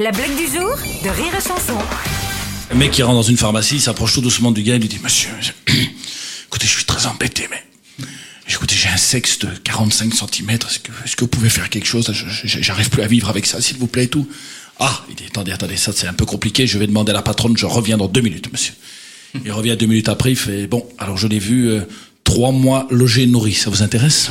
La blague du jour de Rire et Chanson. Un mec qui rentre dans une pharmacie, il s'approche tout doucement du gars, il lui dit Monsieur, écoutez, je suis très embêté, mais. Écoutez, j'ai un sexe de 45 cm, est-ce que, que vous pouvez faire quelque chose? J'arrive plus à vivre avec ça, s'il vous plaît, et tout. Ah, il dit Attendez, attendez, ça c'est un peu compliqué, je vais demander à la patronne, je reviens dans deux minutes, monsieur. Il revient deux minutes après, il fait Bon, alors je l'ai vu, euh, trois mois logé nourri, ça vous intéresse?